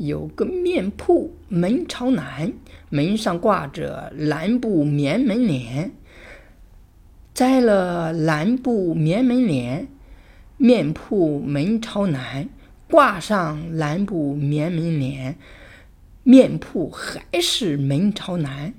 有个面铺门朝南门上挂着蓝布棉门帘摘了蓝布棉门帘面铺门朝南挂上蓝布棉门帘面铺还是门朝南。